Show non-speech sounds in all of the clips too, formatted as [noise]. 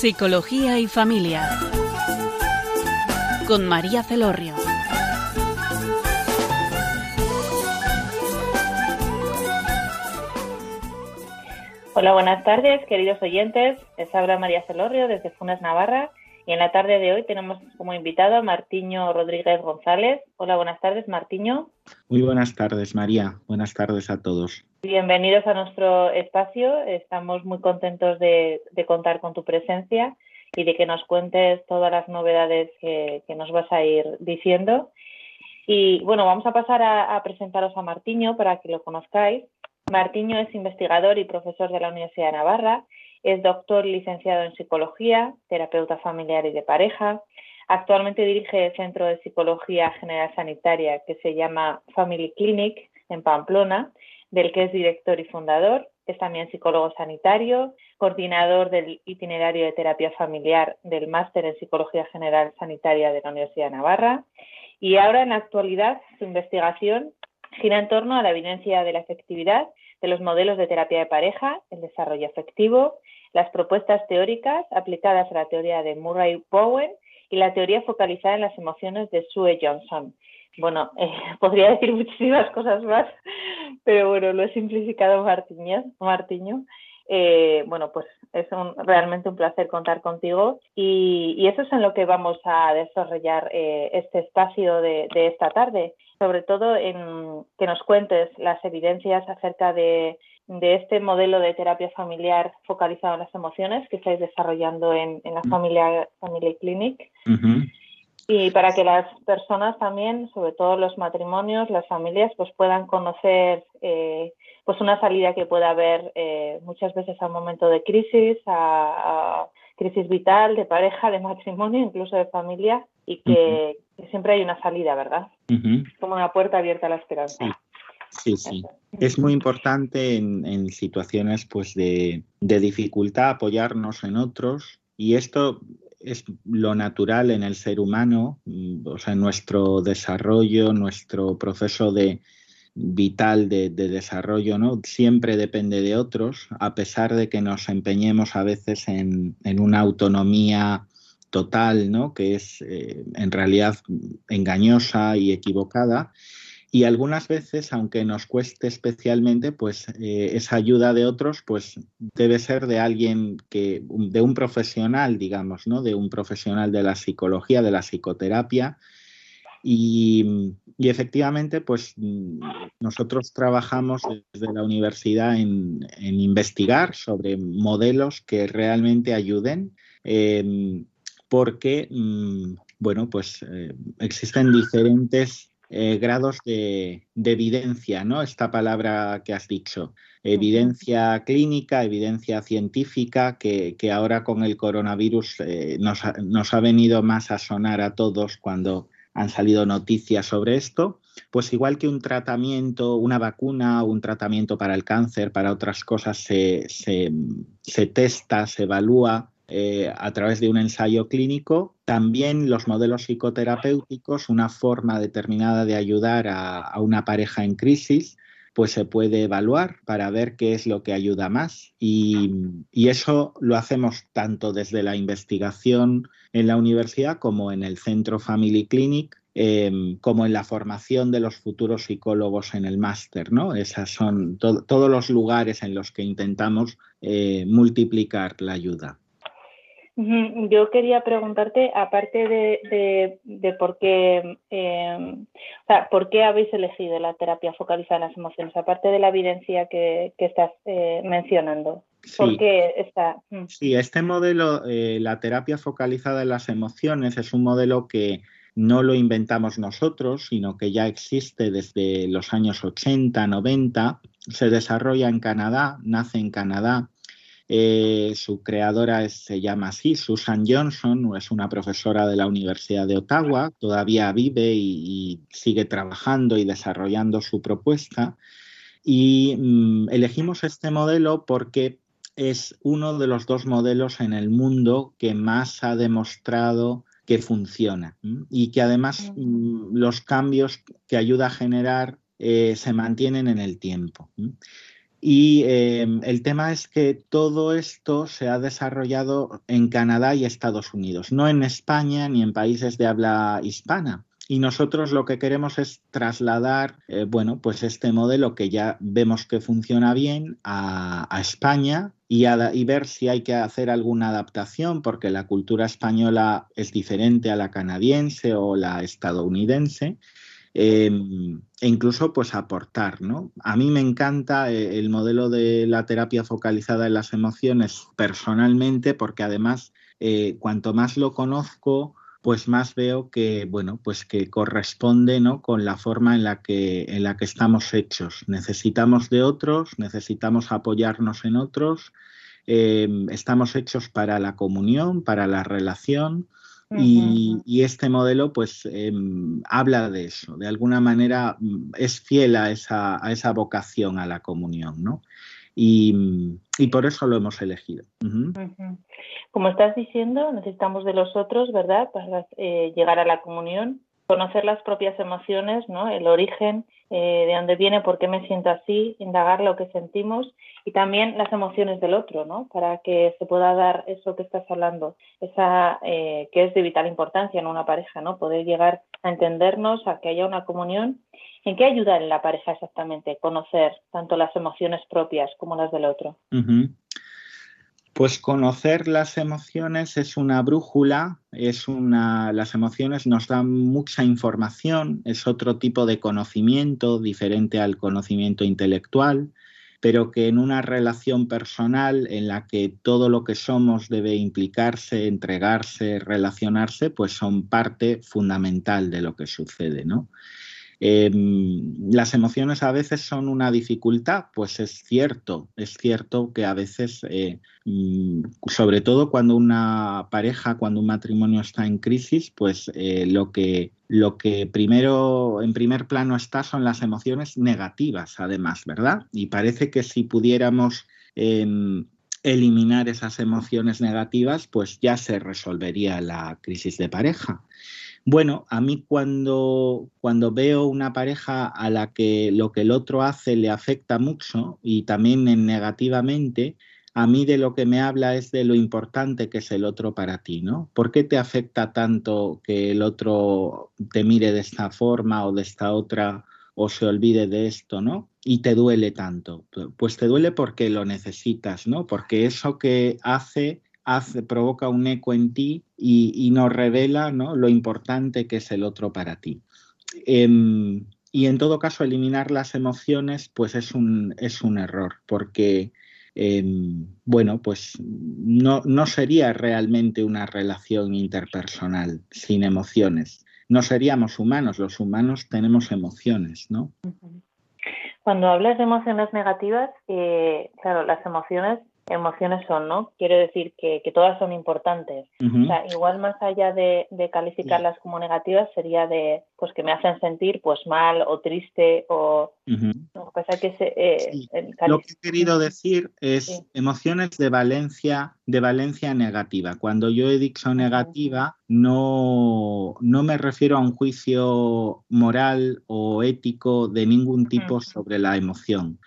Psicología y Familia. Con María Celorrio. Hola, buenas tardes, queridos oyentes. Les habla María Celorrio desde Funes, Navarra. Y en la tarde de hoy tenemos como invitado a Martiño Rodríguez González. Hola, buenas tardes, Martiño. Muy buenas tardes, María. Buenas tardes a todos. Bienvenidos a nuestro espacio. Estamos muy contentos de, contar con tu presencia y de que nos cuentes todas las novedades que, nos vas a ir diciendo. Y bueno, vamos a pasar a, a presentaros a Martiño para que lo conozcáis. Martiño es investigador y profesor de la Universidad de Navarra es doctor licenciado en psicología, terapeuta familiar y de pareja. Actualmente dirige el Centro de Psicología General Sanitaria que se llama Family Clinic en Pamplona, del que es director y fundador. Es también psicólogo sanitario, coordinador del itinerario de terapia familiar del Máster en Psicología General Sanitaria de la Universidad de Navarra. Y ahora, en la actualidad, su investigación gira en torno a la evidencia de la efectividad de los modelos de terapia de pareja, el desarrollo afectivo, las propuestas teóricas aplicadas a la teoría de Murray Bowen y la teoría focalizada en las emociones de Sue Johnson. Bueno, eh, [laughs] podría decir muchísimas cosas más, pero bueno, lo he simplificado Martiño. Martiño. Eh, bueno, pues es realmente un placer contar contigo y, eso es en lo que vamos a desarrollar eh, este espacio de, esta tarde, sobre todo en que nos cuentes las evidencias acerca de, este modelo de terapia familiar focalizado en las emociones que estáis desarrollando en, la familia Family Clinic. Y para que las personas también, sobre todo los matrimonios, las familias, pues puedan conocer eh, pues una salida que pueda haber eh, muchas veces a un momento de crisis, a, crisis vital, de pareja, de matrimonio, incluso de familia, y que, siempre hay una salida, ¿verdad? Como una puerta abierta a la esperanza. Sí, sí. Es muy importante en, situaciones pues de, de, dificultad apoyarnos en otros y esto es lo natural en el ser humano, mm, o sea, nuestro desarrollo, nuestro proceso de, vital de, desarrollo, ¿no? Siempre depende de otros, a pesar de que nos empeñemos a veces en, una autonomía total, ¿no? Que es eh, en realidad engañosa y equivocada. Y algunas veces, aunque nos cueste especialmente, pues eh, esa ayuda de otros, pues debe ser de alguien que, de un profesional, digamos, ¿no? De un profesional de la psicología, de la psicoterapia, y, efectivamente, pues nosotros trabajamos desde la universidad en, investigar sobre modelos que realmente ayuden, em, porque, mm, bueno, pues eh, existen diferentes eh, grados de, evidencia, ¿no? Esta palabra que has dicho, evidencia clínica, evidencia científica, que, ahora con el coronavirus eh, nos, nos, ha venido más a sonar a todos cuando han salido noticias sobre esto, pues igual que un tratamiento, una vacuna un tratamiento para el cáncer, para otras cosas se, testa, se evalúa eh, a través de un ensayo clínico, también los modelos psicoterapéuticos, una forma determinada de ayudar a, una pareja en crisis, pues se puede evaluar para ver qué es lo que ayuda más. Y, eso lo hacemos tanto desde la investigación en la universidad como en el centro Family Clinic, em, como en la formación de los futuros psicólogos en el máster, ¿no? Esas son todos los lugares en los que intentamos eh, multiplicar la ayuda. Yo quería preguntarte, aparte de, por qué, em, o sea, por qué habéis elegido la terapia focalizada en las emociones, aparte de la evidencia que, estás eh, mencionando. Sí. está? Mm. Sí, este modelo, eh, la terapia focalizada en las emociones, es un modelo que no lo inventamos nosotros, sino que ya existe desde los años 80, 90. Se desarrolla en Canadá, nace en Canadá. Eh, su creadora se llama así, Susan Johnson, es una profesora de la Universidad de Ottawa, todavía vive y, sigue trabajando y desarrollando su propuesta. Y mm, elegimos este modelo porque es uno de los dos modelos en el mundo que más ha demostrado que funciona y que además mm, los cambios que ayuda a generar eh, se mantienen en el tiempo. Y em, el tema es que todo esto se ha desarrollado en Canadá y Estados Unidos, no en España ni en países de habla hispana. Y nosotros lo que queremos es trasladar, eh, bueno, pues este modelo que ya vemos que funciona bien a, España y, y, ver si hay que hacer alguna adaptación, porque la cultura española es diferente a la canadiense o la estadounidense. Em, e incluso pues aportar, ¿no? A mí me encanta eh, el modelo de la terapia focalizada en las emociones personalmente porque además eh, cuanto más lo conozco, pues más veo que, bueno, pues que corresponde, ¿no? Con la forma en la que, en la que estamos hechos. Necesitamos de otros, necesitamos apoyarnos en otros, em, estamos hechos para la comunión, para la relación, y, este modelo pues em, habla de eso, de alguna manera mm, es fiel a esa, a esa vocación a la comunión, ¿no? Y, por eso lo hemos elegido. Como estás diciendo, necesitamos de los otros, ¿verdad? Para eh, llegar a la comunión, conocer las propias emociones, ¿no? El origen, eh, de dónde viene, por qué me siento así, indagar lo que sentimos y también las emociones del otro, ¿no? Para que se pueda dar eso que estás hablando, esa eh, que es de vital importancia en una pareja, ¿no? Poder llegar a entendernos, a que haya una comunión. ¿En qué ayuda en la pareja exactamente conocer tanto las emociones propias como las del otro? Pues conocer las emociones es una brújula, es una, las emociones nos dan mucha información, es otro tipo de conocimiento diferente al conocimiento intelectual, pero que en una relación personal en la que todo lo que somos debe implicarse, entregarse, relacionarse, pues son parte fundamental de lo que sucede, ¿no? Em, las emociones a veces son una dificultad, pues es cierto, es cierto que a veces, eh, mm, sobre todo cuando una pareja, cuando un matrimonio está en crisis, pues eh, lo, que, lo que primero, en primer plano está son las emociones negativas, además, ¿verdad? Y parece que si pudiéramos... Em, eliminar esas emociones negativas, pues ya se resolvería la crisis de pareja. Bueno, a mí cuando, cuando veo una pareja a la que lo que el otro hace le afecta mucho y también negativamente, a mí de lo que me habla es de lo importante que es el otro para ti, ¿no? ¿Por qué te afecta tanto que el otro te mire de esta forma o de esta otra o se olvide de esto, ¿no? Y te duele tanto. Pues te duele porque lo necesitas, ¿no? Porque eso que hace provoca un eco en ti y, nos revela lo importante que es el otro para ti. Em, y en todo caso, eliminar las emociones, pues es un, es un error, porque, em, bueno, pues no, no sería realmente una relación interpersonal sin emociones. No seríamos humanos, los humanos tenemos emociones, ¿no? Cuando hablas de emociones negativas, eh, claro, las emociones emociones son, ¿no? Quiero decir que, todas son importantes. O sea, igual más allá de, calificarlas como negativas sería de, pues que me hacen sentir pues mal o triste o... que eh, Lo que he querido decir es emociones de valencia, de valencia negativa. Cuando yo he dicho negativa, no, no me refiero a un juicio moral o ético de ningún tipo sobre la emoción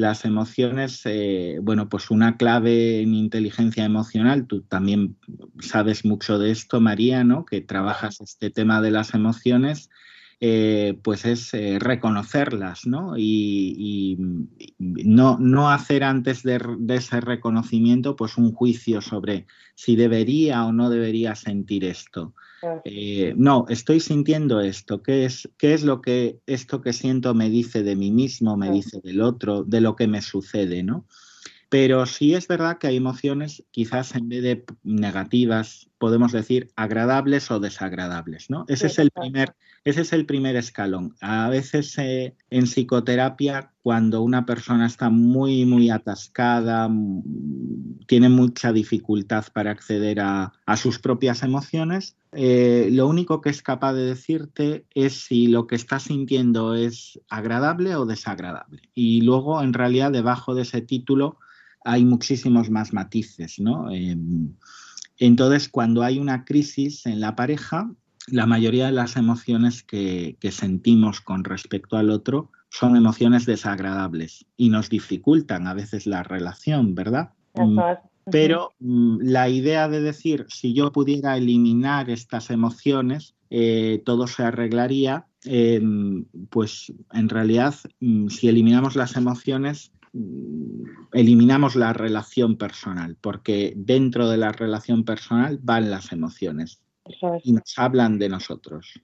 las emociones, eh, bueno, pues una clave en inteligencia emocional, tú también sabes mucho de esto, María, ¿no? Que trabajas este tema de las emociones, eh, pues es eh, reconocerlas, ¿no? Y, no, no, hacer antes de, de, ese reconocimiento, pues un juicio sobre si debería o no debería sentir esto. Eh, no, estoy sintiendo esto. ¿Qué es, ¿Qué es lo que esto que siento me dice de mí mismo, me dice del otro, de lo que me sucede, ¿no? Pero sí es verdad que hay emociones, quizás en vez de negativas, podemos decir agradables o desagradables, ¿no? Ese es el primer, ese es el primer escalón. A veces eh, en psicoterapia, cuando una persona está muy, muy atascada, mm, tiene mucha dificultad para acceder a, sus propias emociones, eh, lo único que es capaz de decirte es si lo que está sintiendo es agradable o desagradable. Y luego, en realidad, debajo de ese título, hay muchísimos más matices, ¿no? Em, entonces, cuando hay una crisis en la pareja, la mayoría de las emociones que, sentimos con respecto al otro, son emociones desagradables y nos dificultan a veces la relación, ¿verdad? Mm, pero mm, la idea de decir, si yo pudiera eliminar estas emociones, eh, todo se arreglaría, em, pues en realidad, mm, si eliminamos las emociones, eliminamos la relación personal, porque dentro de la relación personal van las emociones y nos hablan de nosotros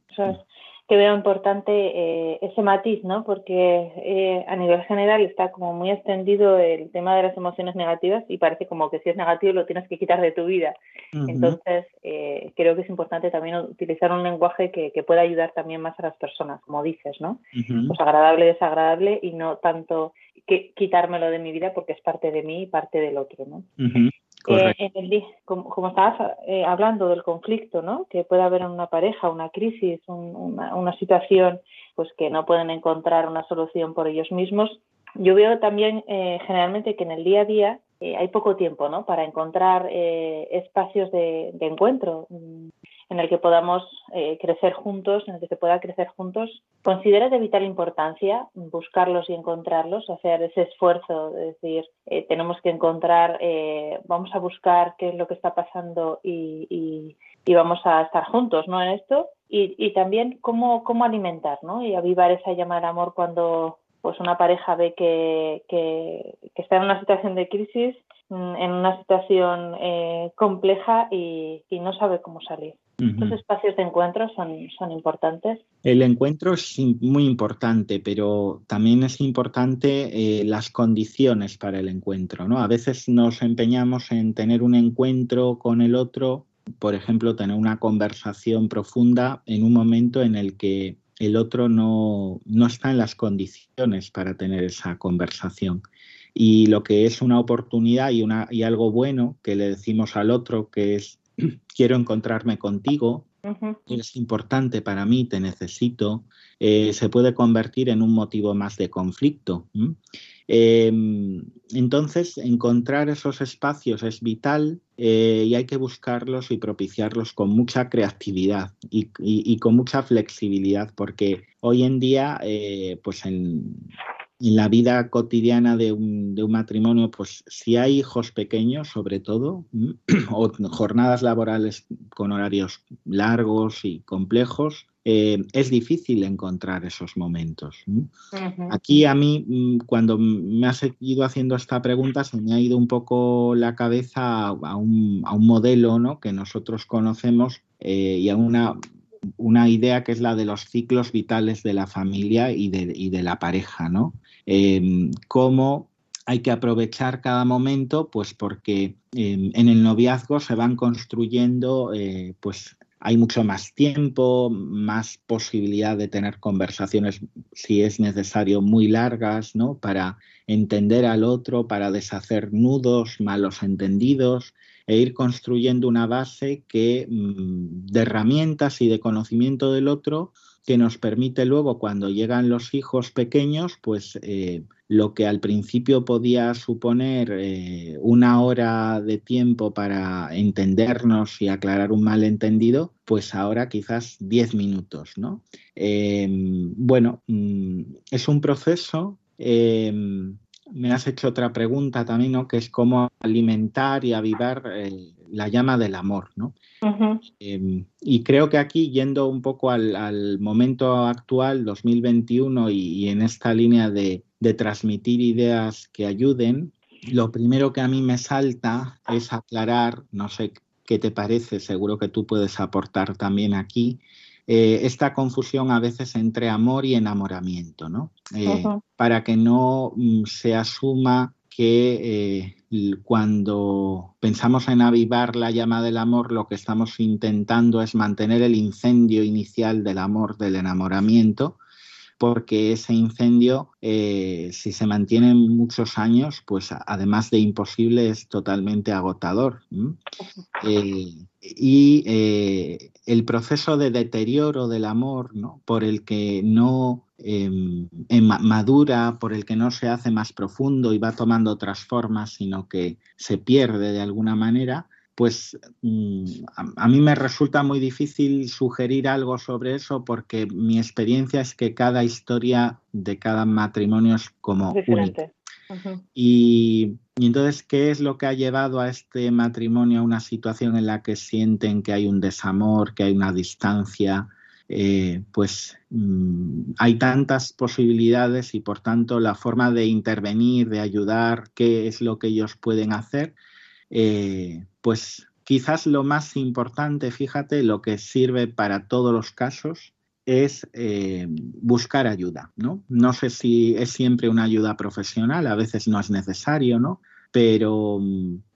que veo importante eh, ese matiz, ¿no? Porque eh, a nivel general está como muy extendido el tema de las emociones negativas y parece como que si es negativo lo tienes que quitar de tu vida. Entonces, eh, creo que es importante también utilizar un lenguaje que, pueda ayudar también más a las personas, como dices, ¿no? Pues agradable, desagradable y no tanto que quitármelo de mi vida porque es parte de mí y parte del otro, ¿no? Eh, como, estabas eh, hablando del conflicto, ¿no? Que puede haber en una pareja, una crisis, una, situación, pues que no pueden encontrar una solución por ellos mismos. Yo veo también eh, generalmente que en el día a día hay poco tiempo, ¿no? Para encontrar espacios de, de encuentro. En el que podamos eh, crecer juntos, en el que se pueda crecer juntos. Considera de vital importancia buscarlos y encontrarlos, hacer ese esfuerzo, de decir, eh, tenemos que encontrar, eh, vamos a buscar qué es lo que está pasando y, vamos a estar juntos ¿no? en esto. Y, también cómo, cómo alimentar ¿no? y avivar esa llama de amor cuando pues una pareja ve que, está en una situación de crisis Mm, en una situación compleja y, no sabe cómo salir. Estos espacios de encuentro son, son importantes. El encuentro es muy importante, pero también es importante eh, las condiciones para el encuentro. ¿no? A veces nos empeñamos en tener un encuentro con el otro, por ejemplo, tener una conversación profunda en un momento en el que el otro no, no está en las condiciones para tener esa conversación y lo que es una oportunidad y, una, y algo bueno que le decimos al otro, que es [clears throat] quiero encontrarme contigo, es importante para mí, te necesito, eh, se puede convertir en un motivo más de conflicto. Em, entonces, encontrar esos espacios es vital eh, y hay que buscarlos y propiciarlos con mucha creatividad y, con mucha flexibilidad, porque hoy en día, eh, pues en, en la vida cotidiana de un, de un, matrimonio, pues si hay hijos pequeños, sobre todo, [clears throat] o jornadas laborales con horarios largos y complejos, eh, es difícil encontrar esos momentos. Aquí a mí, mm, cuando me has ido haciendo esta pregunta, se me ha ido un poco la cabeza a un, a un modelo ¿no? que nosotros conocemos eh, y a una una idea que es la de los ciclos vitales de la familia y de, y de la pareja, ¿no? Em, cómo hay que aprovechar cada momento, pues porque em, en el noviazgo se van construyendo, eh, pues hay mucho más tiempo, más posibilidad de tener conversaciones, si es necesario, muy largas, ¿no? Para entender al otro, para deshacer nudos, malos entendidos e ir construyendo una base que, mm, de herramientas y de conocimiento del otro que nos permite luego cuando llegan los hijos pequeños, pues eh, lo que al principio podía suponer eh, una hora de tiempo para entendernos y aclarar un malentendido, pues ahora quizás diez minutos, ¿no? Em, bueno, mm, es un proceso me has hecho otra pregunta también, ¿no? Que es cómo alimentar y avivar eh, la llama del amor, ¿no? Em, y creo que aquí, yendo un poco al, momento actual, 2021, y, en esta línea de, transmitir ideas que ayuden, lo primero que a mí me salta es aclarar, no sé qué te parece, seguro que tú puedes aportar también aquí, eh, esta confusión a veces entre amor y enamoramiento, ¿no? Eh, para que no mm, se asuma que eh, cuando pensamos en avivar la llama del amor, lo que estamos intentando es mantener el incendio inicial del amor, del enamoramiento, porque ese incendio, eh, si se mantiene muchos años, pues además de imposible, es totalmente agotador. Eh, y eh, el proceso de deterioro del amor, por el que no em, em, madura, por el que no se hace más profundo y va tomando otras formas, sino que se pierde de alguna manera, pues mm, a, mí me resulta muy difícil sugerir algo sobre eso porque mi experiencia es que cada historia de cada matrimonio es como diferente. y, entonces, ¿qué es lo que ha llevado a este matrimonio a una situación en la que sienten que hay un desamor, que hay una distancia? Eh, pues mm, hay tantas posibilidades y por tanto la forma de intervenir, de ayudar, qué es lo que ellos pueden hacer, eh, pues quizás lo más importante, fíjate, lo que sirve para todos los casos es eh, buscar ayuda, ¿no? No sé si es siempre una ayuda profesional, a veces no es necesario, ¿no? Pero,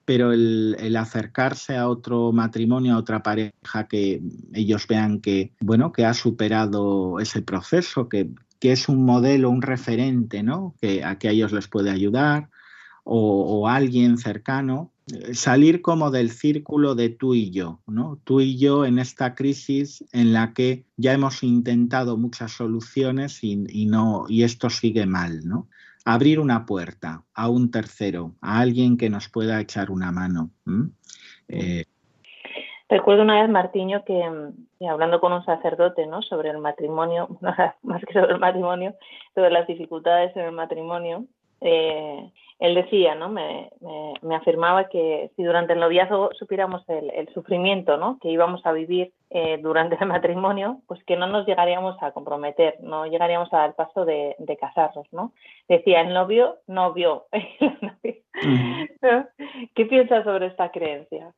pero el, acercarse a otro matrimonio, a otra pareja que ellos vean que, bueno, que ha superado ese proceso, que, que es un modelo, un referente, ¿no? Que a que a ellos les puede ayudar, o, alguien cercano, eh, salir como del círculo de tú y yo, ¿no? Tú y yo en esta crisis en la que ya hemos intentado muchas soluciones y, no, y esto sigue mal, ¿no? Abrir una puerta a un tercero, a alguien que nos pueda echar una mano. Eh, Recuerdo una vez, Martiño, que, hablando con un sacerdote ¿no? sobre el matrimonio, [laughs] más que sobre el matrimonio, sobre las dificultades en el matrimonio, eh, él decía, ¿no? Me, me, afirmaba que si durante el noviazgo supiéramos el, el sufrimiento, ¿no? Que íbamos a vivir eh, durante el [laughs] matrimonio, pues que no nos llegaríamos a comprometer, no llegaríamos a dar paso de, de casarnos, ¿no? Decía, el novio no vio. [laughs] ¿Qué piensas sobre esta creencia?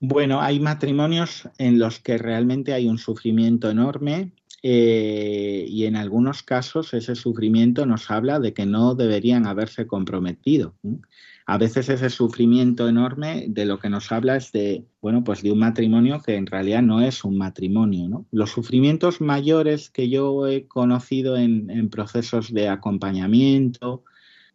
Bueno, hay matrimonios en los que realmente hay un sufrimiento enorme eh, y en algunos casos ese sufrimiento nos habla de que no deberían haberse comprometido. A veces ese sufrimiento enorme de lo que nos habla es de, bueno, pues de un matrimonio que en realidad no es un matrimonio. Los sufrimientos mayores que yo he conocido en, procesos de acompañamiento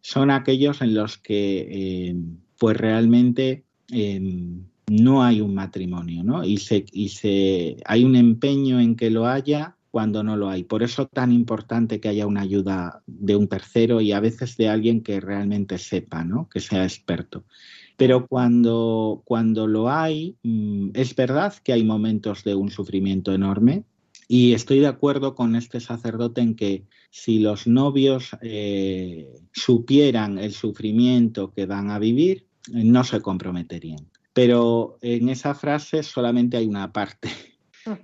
son aquellos en los que, eh, pues realmente em, no hay un matrimonio, ¿no? Y, se, y se, hay un empeño en que lo haya cuando no lo hay. Por eso tan importante que haya una ayuda de un tercero y a veces de alguien que realmente sepa, ¿no? que sea experto. Pero cuando, cuando lo hay, mm, es verdad que hay momentos de un sufrimiento enorme y estoy de acuerdo con este sacerdote en que si los novios eh, supieran el sufrimiento que van a vivir, no se comprometerían. Pero en esa frase solamente hay una parte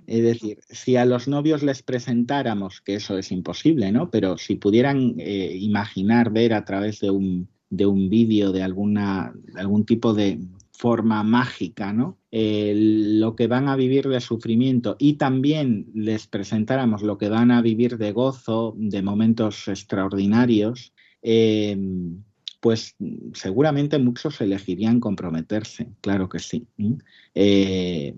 es decir, si a los novios les presentáramos, que eso es imposible, ¿no? Pero si pudieran eh, imaginar, ver a través de un, de un vídeo, de alguna, algún tipo de forma mágica, ¿no? lo que van a vivir de sufrimiento y también les presentáramos lo que van a vivir de gozo, de momentos extraordinarios, eh, pues seguramente muchos elegirían comprometerse, claro que sí. Eh,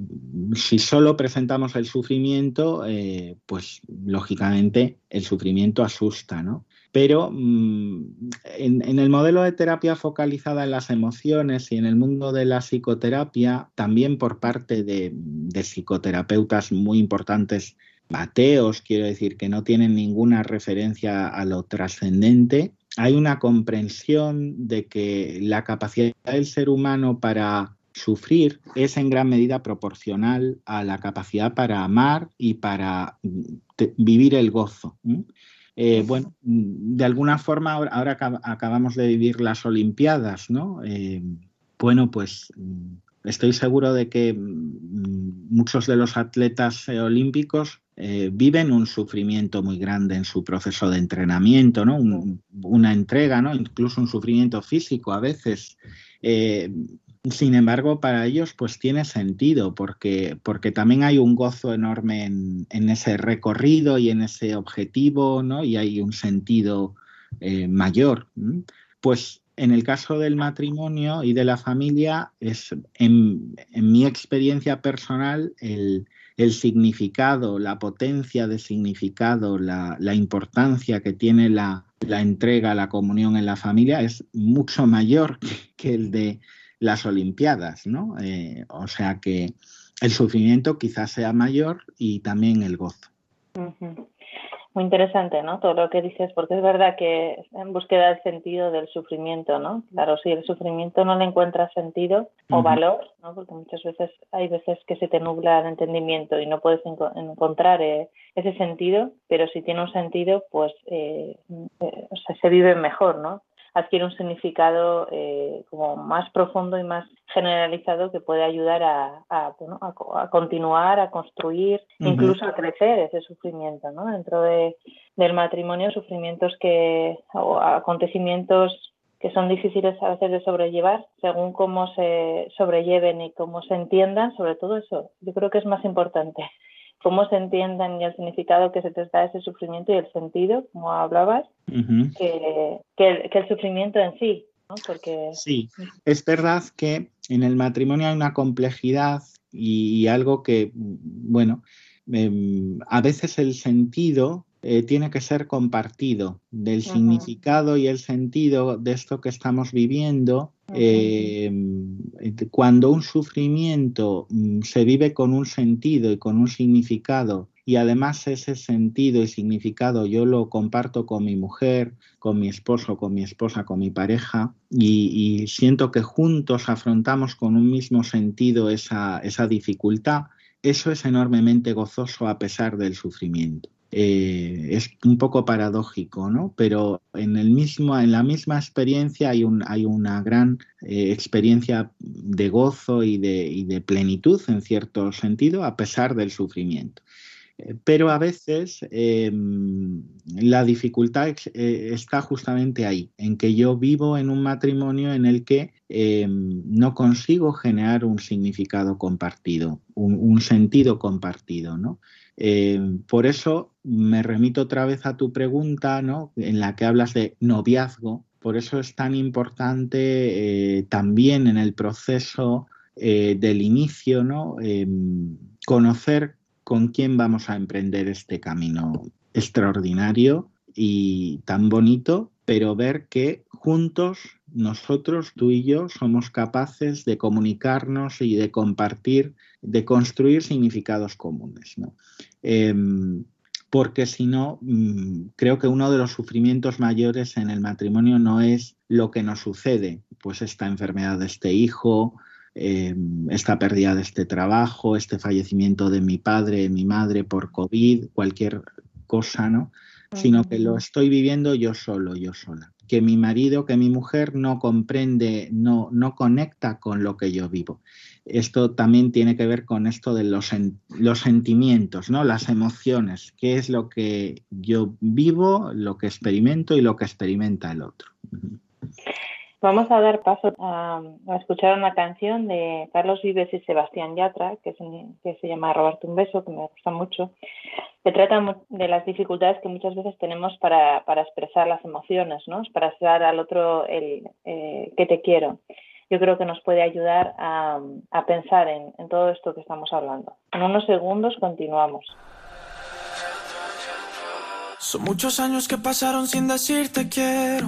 si solo presentamos el sufrimiento, eh, pues lógicamente el sufrimiento asusta, ¿no? Pero mm, en, el modelo de terapia focalizada en las emociones y en el mundo de la psicoterapia, también por parte de, de psicoterapeutas muy importantes, ateos, quiero decir, que no tienen ninguna referencia a lo trascendente, hay una comprensión de que la capacidad del ser humano para sufrir es en gran medida proporcional a la capacidad para amar y para vivir el gozo. Eh, bueno, de alguna forma ahora acabamos de vivir las Olimpiadas, ¿no? Eh, bueno, pues estoy seguro de que mm, muchos de los atletas eh, olímpicos eh, viven un sufrimiento muy grande en su proceso de entrenamiento, ¿no? una entrega, ¿no? incluso un sufrimiento físico a veces. Eh, sin embargo, para ellos pues tiene sentido porque, también hay un gozo enorme en, ese recorrido y en ese objetivo. Y hay un sentido mayor. Pues en el caso del matrimonio y de la familia, es en, mi experiencia personal el, significado, la potencia de significado, la, importancia que tiene la, entrega, la comunión en la familia es mucho mayor [laughs] que, el de las Olimpiadas, ¿no? Eh, o sea que el sufrimiento quizás sea mayor y también el gozo. Muy interesante, ¿no? Todo lo que dices, porque es verdad que en búsqueda del sentido del sufrimiento, ¿no? Claro, si el sufrimiento no le encuentra sentido o valor, ¿no? Porque muchas veces hay veces que se te nubla el entendimiento y no puedes encontrar eh, ese sentido, pero si tiene un sentido, pues eh, eh, o sea, se vive mejor, ¿no? Adquiere un significado eh, como más profundo y más generalizado que puede ayudar a, a, continuar, a construir, incluso a crecer ese sufrimiento, ¿no? Dentro de, del matrimonio, sufrimientos que, o acontecimientos que son difíciles a veces de sobrellevar, según cómo se sobrelleven y cómo se entiendan, sobre todo eso, yo creo que es más importante cómo se entiendan y el significado que se te da ese sufrimiento y el sentido, como hablabas, que, el, sufrimiento en sí. ¿no? Porque... Sí, es verdad que en el matrimonio hay una complejidad y, algo que, bueno, em, a veces el sentido eh, tiene que ser compartido del significado y el sentido de esto que estamos viviendo. Eh, cuando un sufrimiento mm, se vive con un sentido y con un significado y además ese sentido y significado yo lo comparto con mi mujer, con mi esposo, con mi esposa, con mi pareja y, siento que juntos afrontamos con un mismo sentido esa, esa dificultad, eso es enormemente gozoso a pesar del sufrimiento. Eh, es un poco paradójico, ¿no? Pero en, el mismo, en la misma experiencia hay, un, hay una gran eh, experiencia de gozo y de, de, plenitud, en cierto sentido, a pesar del sufrimiento. Eh, pero a veces em, la dificultad está justamente ahí, en que yo vivo en un matrimonio en el que em, no consigo generar un significado compartido, un, un sentido compartido, ¿no? Eh, por eso me remito otra vez a tu pregunta, ¿no? En la que hablas de noviazgo. Por eso es tan importante eh, también en el proceso eh, del inicio, ¿no? Em, conocer con quién vamos a emprender este camino extraordinario y tan bonito, pero ver que juntos nosotros, tú y yo, somos capaces de comunicarnos y de compartir, de construir significados comunes. Em, porque si no, mm, creo que uno de los sufrimientos mayores en el matrimonio no es lo que nos sucede, pues esta enfermedad de este hijo, em, esta pérdida de este trabajo, este fallecimiento de mi padre, mi madre por COVID, cualquier cosa, ¿no? Sino que lo estoy viviendo yo solo, yo sola que mi marido, que mi mujer no comprende, no, no conecta con lo que yo vivo. Esto también tiene que ver con esto de los, los sentimientos, ¿no? las emociones, qué es lo que yo vivo, lo que experimento y lo que experimenta el otro. Vamos a dar paso a, escuchar una canción de Carlos Vives y Sebastián Yatra, que que se llama Robarte un beso, que me gusta mucho se trata de las dificultades que muchas veces tenemos para, expresar las emociones, ¿no? para expresar al otro el eh, que te quiero. Yo creo que nos puede ayudar a, pensar en, en todo esto que estamos hablando. En unos segundos continuamos. Son muchos años que pasaron sin decirte quiero.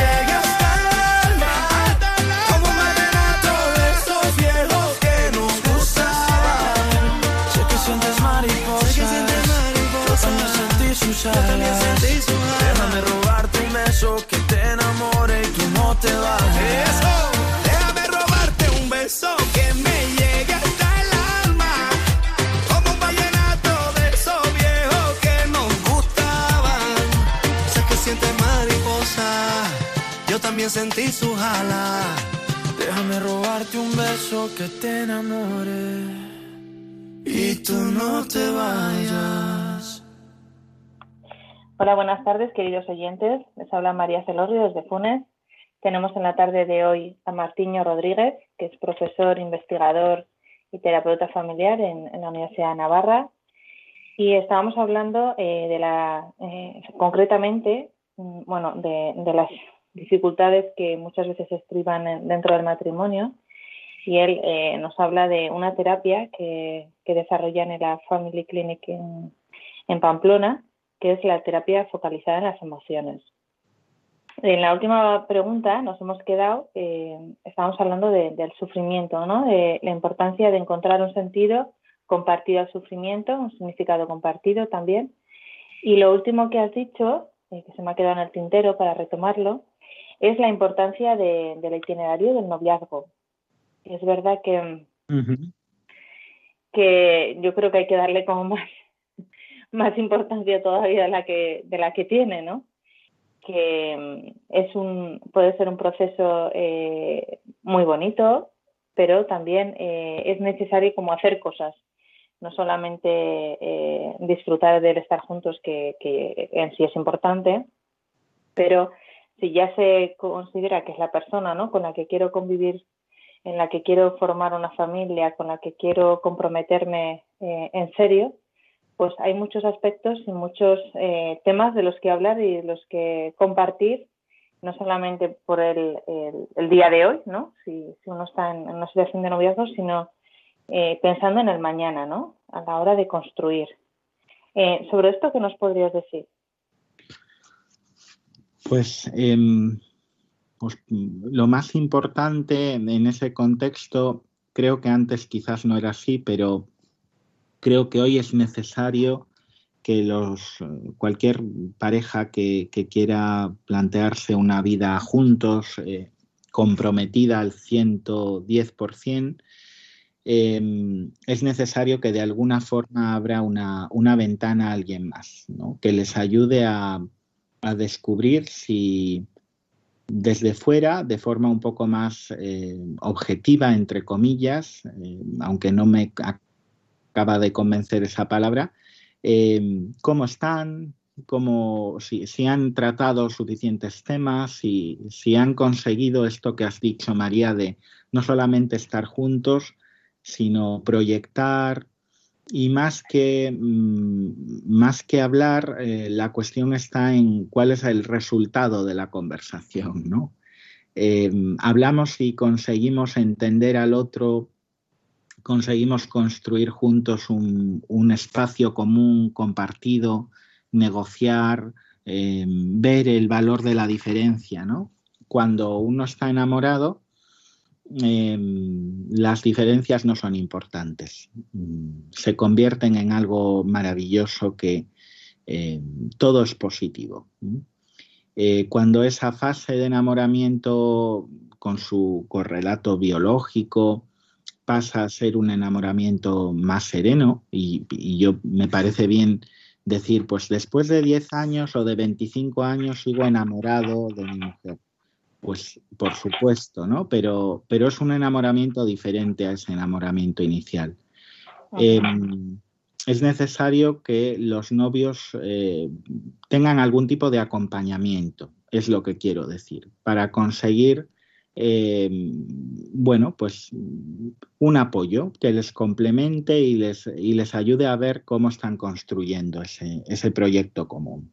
sentí sus alas. Déjame robarte un beso que te enamore y tú no te vayas. Hola, buenas tardes, queridos oyentes. Les habla María Celorrio desde Funes. Tenemos en la tarde de hoy a Martiño Rodríguez, que es profesor, investigador y terapeuta familiar en, la Universidad de Navarra. Y estábamos hablando eh, de la, eh, concretamente, mm, bueno, de las dificultades que muchas veces estriban en- dentro del matrimonio. Y él eh, nos habla de una terapia que, que desarrollan en la Family Clinic en, Pamplona, que es la terapia focalizada en las emociones. En la última pregunta nos hemos quedado, eh, estábamos hablando de- del sufrimiento, ¿no? de la importancia de encontrar un sentido compartido al sufrimiento, un significado compartido también. Y lo último que has dicho, eh, que se me ha quedado en el tintero para retomarlo, es la importancia de- del itinerario del noviazgo. Es verdad que, que yo creo que hay que darle como más, [laughs] más importancia todavía de la que, de la que tiene, ¿no? Que mm, es un, puede ser un proceso eh, muy bonito, pero también eh, es necesario como hacer cosas, no solamente eh, disfrutar del estar juntos, que, que en sí es importante, pero si ya se considera que es la persona con la que quiero convivir, en la que quiero formar una familia, con la que quiero comprometerme eh, en serio, pues hay muchos aspectos y muchos eh, temas de los que hablar y de los que compartir, no solamente por el, día de hoy. Si, uno está en, una situación de noviazgo, sino eh, pensando en el mañana, ¿no? A la hora de construir. Sobre esto, ¿qué nos podrías decir? Pues, em, pues, lo más importante en ese contexto, creo que antes quizás no era así, pero creo que hoy es necesario que los, cualquier pareja que, quiera plantearse una vida juntos, eh, comprometida al 110%, eh, es necesario que de alguna forma abra una, una ventana a alguien más, ¿no? que les ayude a, a descubrir si desde fuera, de forma un poco más eh, objetiva, entre comillas, eh, aunque no me acaba de convencer esa palabra, eh, cómo están, cómo, si, si, han tratado suficientes temas, si, si han conseguido esto que has dicho, María, de no solamente estar juntos, sino proyectar, y más que, mm, más que hablar, eh, la cuestión está en cuál es el resultado de la conversación, ¿no? Eh, hablamos y conseguimos entender al otro, conseguimos construir juntos un, espacio común, compartido, negociar, eh, ver el valor de la diferencia, ¿no? Cuando uno está enamorado, eh, las diferencias no son importantes. Se convierten en algo maravilloso que eh, todo es positivo. Eh, cuando esa fase de enamoramiento con su correlato biológico pasa a ser un enamoramiento más sereno y, y yo me parece bien decir, pues después de 10 años o de 25 años sigo enamorado de mi mujer. Pues por supuesto, ¿no? Pero, pero es un enamoramiento diferente a ese enamoramiento inicial. Eh, es necesario que los novios eh, tengan algún tipo de acompañamiento, es lo que quiero decir, para conseguir eh, bueno, pues un apoyo que les complemente y les, y les ayude a ver cómo están construyendo ese, ese proyecto común.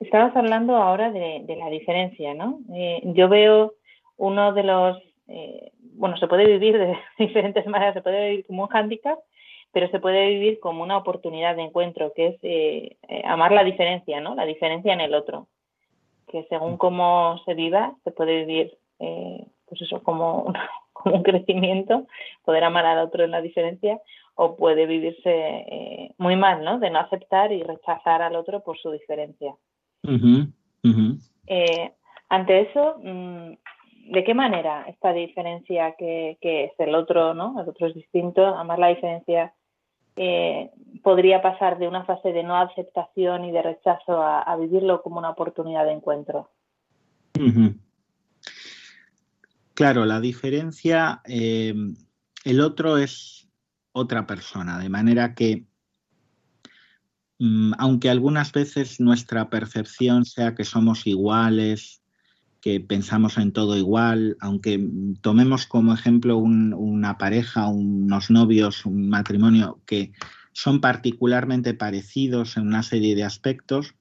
Estabas hablando ahora de, la diferencia, ¿no? Eh, yo veo uno de los, eh, bueno, se puede vivir de [laughs] diferentes maneras, se puede vivir como un hándicap, pero se puede vivir como una oportunidad de encuentro, que es eh, amar la diferencia, ¿no? La diferencia en el otro, que según cómo se viva, se puede vivir, pues eso, [laughs] como un crecimiento, poder amar al otro en la diferencia, o puede vivirse muy mal, ¿no? De no aceptar y rechazar al otro por su diferencia. Eh, ante eso, mm, ¿de qué manera esta diferencia que, es el otro, ¿no? El otro es distinto, amar la diferencia eh, podría pasar de una fase de no aceptación y de rechazo a, vivirlo como una oportunidad de encuentro. Claro, la diferencia, eh, el otro es otra persona, de manera que aunque algunas veces nuestra percepción sea que somos iguales, que pensamos en todo igual, aunque tomemos como ejemplo una pareja, unos novios, un matrimonio que son particularmente parecidos en una serie de aspectos,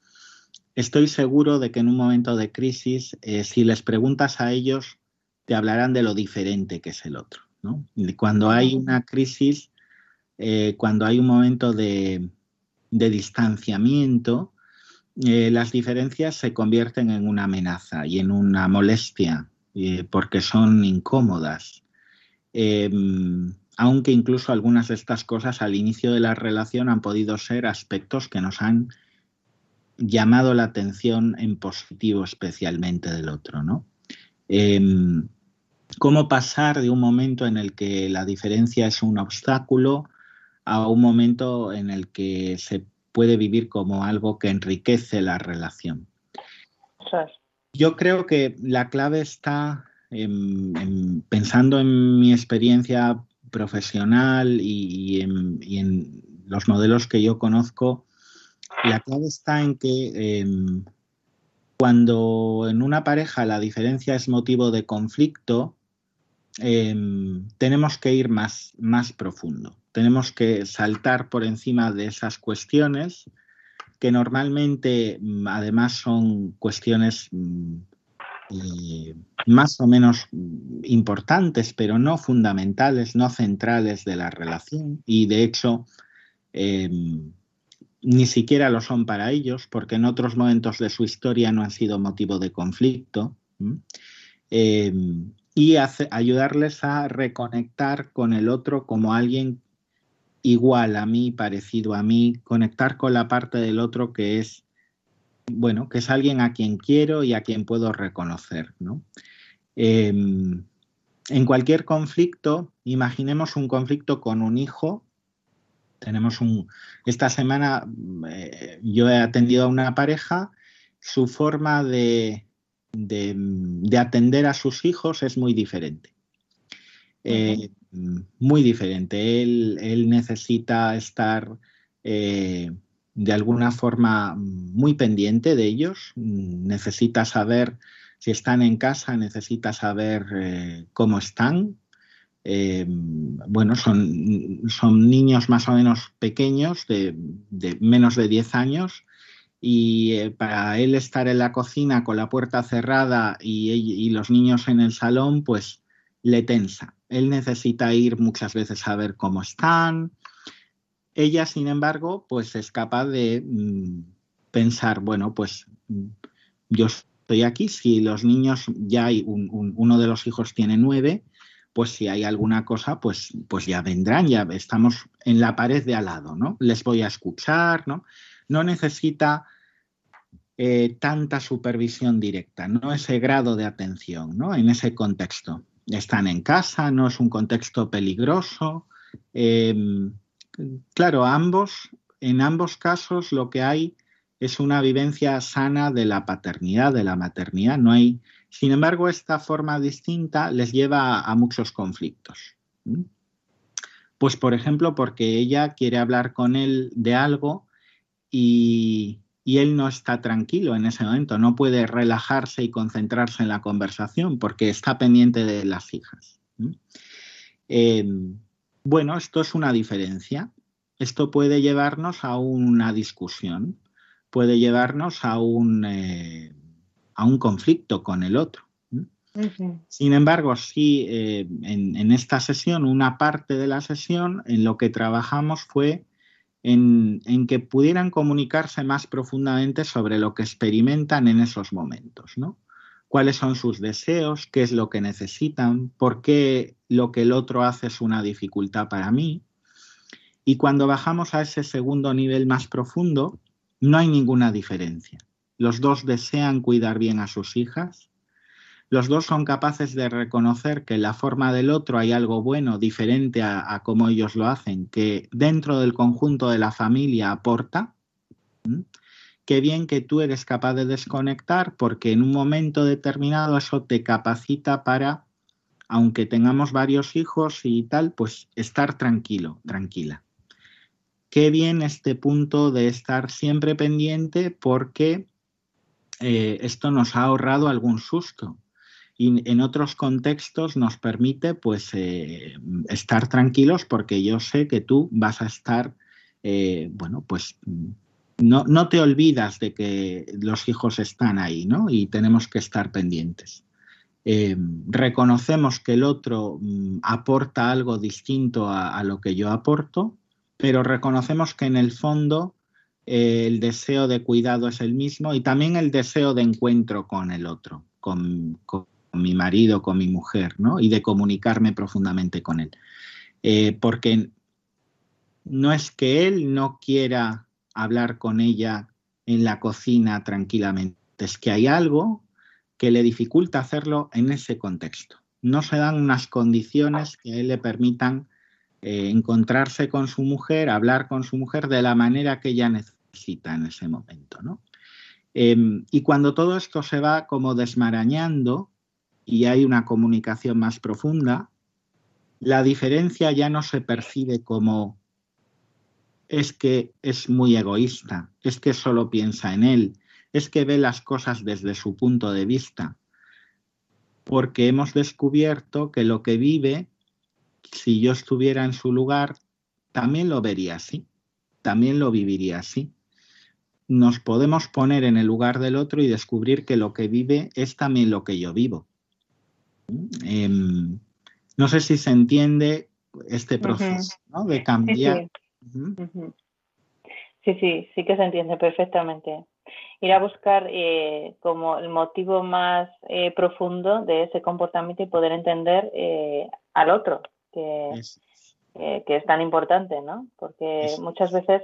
estoy seguro de que en un momento de crisis, eh, si les preguntas a ellos, te hablarán de lo diferente que es el otro. Cuando hay una crisis, eh, cuando hay un momento de, de distanciamiento, eh, las diferencias se convierten en una amenaza y en una molestia eh, porque son incómodas. Em, aunque incluso algunas de estas cosas al inicio de la relación han podido ser aspectos que nos han llamado la atención en positivo especialmente del otro, ¿no? Em, cómo pasar de un momento en el que la diferencia es un obstáculo a un momento en el que se puede vivir como algo que enriquece la relación. Yo creo que la clave está pensando en mi experiencia profesional y, en, los modelos que yo conozco, la clave está en que em, cuando en una pareja la diferencia es motivo de conflicto, em, tenemos que ir más, más profundo tenemos que saltar por encima de esas cuestiones que normalmente mm, además son cuestiones mm, más o menos importantes, pero no fundamentales, no centrales de la relación y de hecho em, ni siquiera lo son para ellos porque en otros momentos de su historia no han sido motivo de conflicto. Em, y ayudarles a reconectar con el otro como alguien igual a mí, parecido a mí, conectar con la parte del otro que es, bueno, que es alguien a quien quiero y a quien puedo reconocer, ¿no? Em, en cualquier conflicto, imaginemos un conflicto con un hijo. Tenemos un. Esta semana eh, yo he atendido a una pareja. Su forma de, de, atender a sus hijos es muy diferente. Mm, muy diferente. Él, necesita estar eh, de alguna forma muy pendiente de ellos, mm, necesita saber si están en casa, necesita saber eh, cómo están. Eh, bueno, son, son, niños más o menos pequeños, de, menos de 10 años, y para él estar en la cocina con la puerta cerrada y los niños en el salón, pues le tensa. Él necesita ir muchas veces a ver cómo están. Ella, sin embargo, pues es capaz de mm, pensar, bueno, pues mm, yo estoy aquí, si los niños, ya hay uno de los hijos tiene nueve, pues si hay alguna cosa, pues, pues ya vendrán, ya estamos en la pared de al lado, ¿no? Les voy a escuchar, ¿no? No necesita eh, tanta supervisión directa, no ese grado de atención, ¿no? En ese contexto están en casa, no es un contexto peligroso. Em, claro, ambos, en ambos casos lo que hay es una vivencia sana de la paternidad, de la maternidad. No hay, sin embargo, esta forma distinta les lleva a, muchos conflictos. Pues, por ejemplo, porque ella quiere hablar con él de algo y, y él no está tranquilo en ese momento, no puede relajarse y concentrarse en la conversación porque está pendiente de las hijas. Eh, bueno, esto es una diferencia. Esto puede llevarnos a una discusión, puede llevarnos a un, eh, a un conflicto con el otro. Sin embargo, sí, eh, en, esta sesión, una parte de la sesión en lo que trabajamos fue en, que pudieran comunicarse más profundamente sobre lo que experimentan en esos momentos, ¿no? Cuáles son sus deseos, qué es lo que necesitan, por qué lo que el otro hace es una dificultad para mí. Y cuando bajamos a ese segundo nivel más profundo, no hay ninguna diferencia. Los dos desean cuidar bien a sus hijas, los dos son capaces de reconocer que en la forma del otro hay algo bueno, diferente a, cómo ellos lo hacen, que dentro del conjunto de la familia aporta. Qué bien que tú eres capaz de desconectar porque en un momento determinado eso te capacita para, aunque tengamos varios hijos y tal, pues estar tranquilo, tranquila. Qué bien este punto de estar siempre pendiente porque eh, esto nos ha ahorrado algún susto y en otros contextos nos permite pues eh, estar tranquilos porque yo sé que tú vas a estar, eh, bueno, pues no, no, te olvidas de que los hijos están ahí, ¿no? Y tenemos que estar pendientes. Eh, reconocemos que el otro mm, aporta algo distinto a, lo que yo aporto, pero reconocemos que en el fondo el deseo de cuidado es el mismo y también el deseo de encuentro con el otro, con con mi marido, con mi mujer, ¿no? Y de comunicarme profundamente con él. Eh, porque no es que él no quiera hablar con ella en la cocina tranquilamente, es que hay algo que le dificulta hacerlo en ese contexto. No se dan unas condiciones que a él le permitan eh, encontrarse con su mujer, hablar con su mujer de la manera que ella necesita en ese momento, ¿no? Em, y cuando todo esto se va como desmarañando, y hay una comunicación más profunda, la diferencia ya no se percibe como es que es muy egoísta, es que solo piensa en él, es que ve las cosas desde su punto de vista, porque hemos descubierto que lo que vive, si yo estuviera en su lugar, también lo vería así, también lo viviría así. Nos podemos poner en el lugar del otro y descubrir que lo que vive es también lo que yo vivo. Em, no sé si se entiende este proceso de cambiar. Sí, sí. sí, que se entiende perfectamente. Ir a buscar eh, como el motivo más eh, profundo de ese comportamiento y poder entender eh, al otro, que, que, es tan importante, ¿no? Porque muchas veces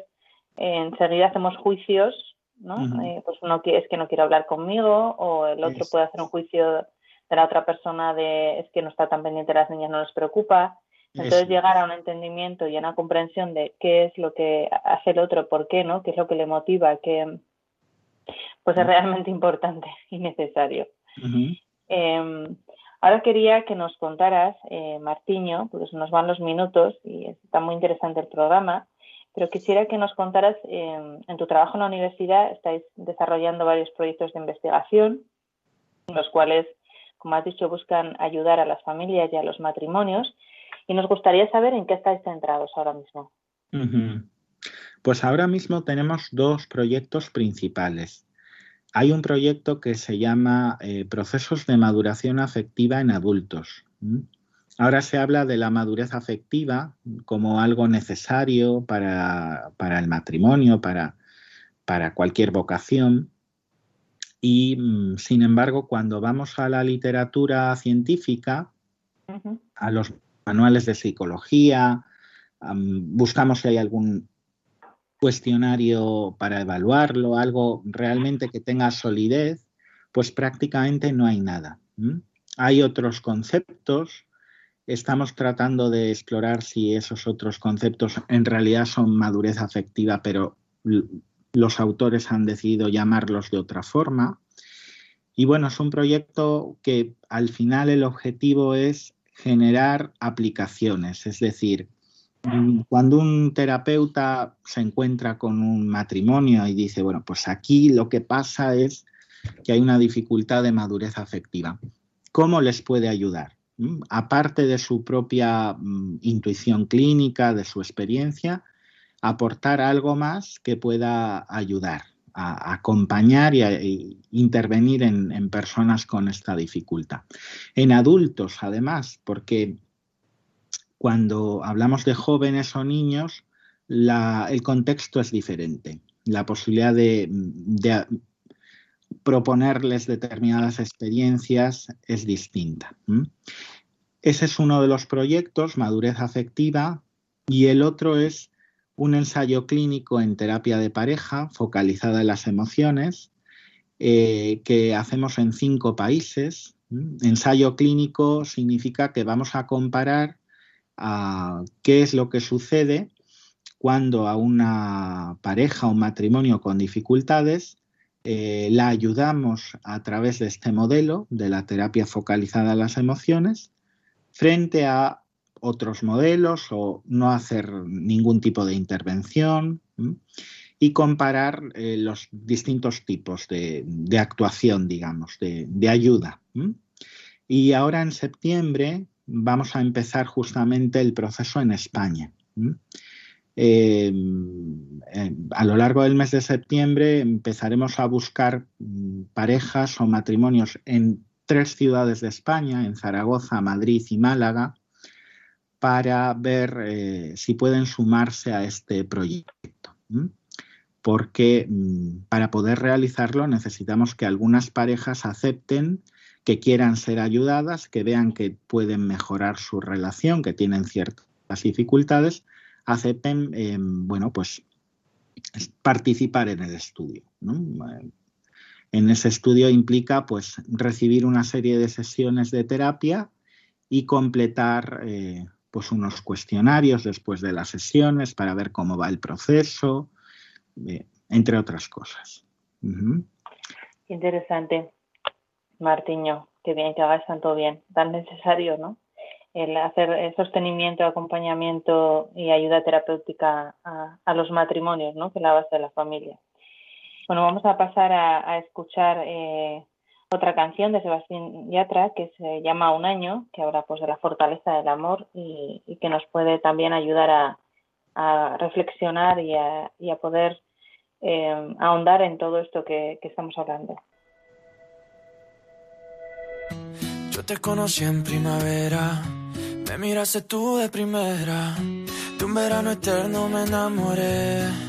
enseguida hacemos juicios, ¿no? pues uno es que no quiere hablar conmigo o el otro puede hacer un juicio de la otra persona de es que no está tan pendiente de las niñas, no les preocupa. Entonces llegar a un entendimiento y a una comprensión de qué es lo que hace el otro, por qué, ¿no? Qué es lo que le motiva, que pues es realmente importante y necesario. Em, ahora quería que nos contaras, eh, Martiño, porque nos van los minutos y está muy interesante el programa, pero quisiera que nos contaras, em, en tu trabajo en la universidad estáis desarrollando varios proyectos de investigación, los cuales como has dicho, buscan ayudar a las familias y a los matrimonios. Y nos gustaría saber en qué estáis centrados ahora mismo. Pues ahora mismo tenemos dos proyectos principales. Hay un proyecto que se llama eh, Procesos de Maduración Afectiva en Adultos. Ahora se habla de la madurez afectiva como algo necesario para, el matrimonio, para, para cualquier vocación. Y, mm, sin embargo, cuando vamos a la literatura científica, a los manuales de psicología, buscamos si hay algún cuestionario para evaluarlo, algo realmente que tenga solidez, pues prácticamente no hay nada. Hay otros conceptos, estamos tratando de explorar si esos otros conceptos en realidad son madurez afectiva, pero los autores han decidido llamarlos de otra forma. Y bueno, es un proyecto que al final el objetivo es generar aplicaciones, es decir, cuando un terapeuta se encuentra con un matrimonio y dice, bueno, pues aquí lo que pasa es que hay una dificultad de madurez afectiva, ¿cómo les puede ayudar? ¿Mm? Aparte de su propia mm, intuición clínica, de su experiencia, aportar algo más que pueda ayudar a, acompañar y, a, intervenir en, personas con esta dificultad. En adultos, además, porque cuando hablamos de jóvenes o niños, el contexto es diferente. La posibilidad de, proponerles determinadas experiencias es distinta. Ese es uno de los proyectos, madurez afectiva, y el otro es un ensayo clínico en terapia de pareja focalizada en las emociones eh, que hacemos en cinco países. Ensayo clínico significa que vamos a comparar qué es lo que sucede cuando a una pareja o un matrimonio con dificultades eh, la ayudamos a través de este modelo de la terapia focalizada en las emociones frente a otros modelos o no hacer ningún tipo de intervención y comparar eh, los distintos tipos de, actuación, digamos, de, ayuda. Y ahora en septiembre vamos a empezar justamente el proceso en España. Eh, a lo largo del mes de septiembre empezaremos a buscar mm, parejas o matrimonios en tres ciudades de España, en Zaragoza, Madrid y Málaga, para ver eh, si pueden sumarse a este proyecto. Porque mm, para poder realizarlo necesitamos que algunas parejas acepten que quieran ser ayudadas, que vean que pueden mejorar su relación, que tienen ciertas dificultades, acepten, em, bueno, pues participar en el estudio. En ese estudio implica pues recibir una serie de sesiones de terapia y completar eh, pues unos cuestionarios después de las sesiones para ver cómo va el proceso, eh, entre otras cosas. Interesante, Martiño, qué bien que hagas tanto bien, tan necesario, ¿no? El hacer sostenimiento, acompañamiento y ayuda terapéutica a, los matrimonios, ¿no? Que es la base de la familia. Bueno, vamos a pasar a, escuchar eh, otra canción de Sebastián Yatra que se llama Un año, que habla pues de la fortaleza del amor y, que nos puede también ayudar a, reflexionar y a, poder eh, ahondar en todo esto que, que estamos hablando. Yo te conocí en primavera, me miraste tú de primera, de un verano eterno me enamoré.